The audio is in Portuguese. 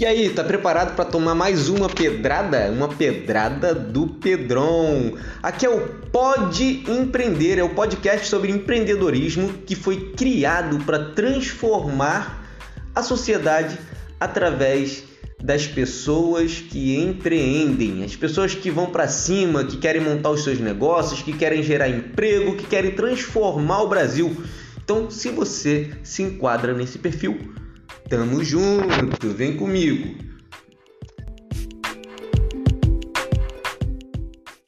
E aí, tá preparado para tomar mais uma pedrada? Uma pedrada do Pedron. Aqui é o Pode Empreender, é o podcast sobre empreendedorismo que foi criado para transformar a sociedade através das pessoas que empreendem, as pessoas que vão para cima, que querem montar os seus negócios, que querem gerar emprego, que querem transformar o Brasil. Então, se você se enquadra nesse perfil, Tamo junto, vem comigo.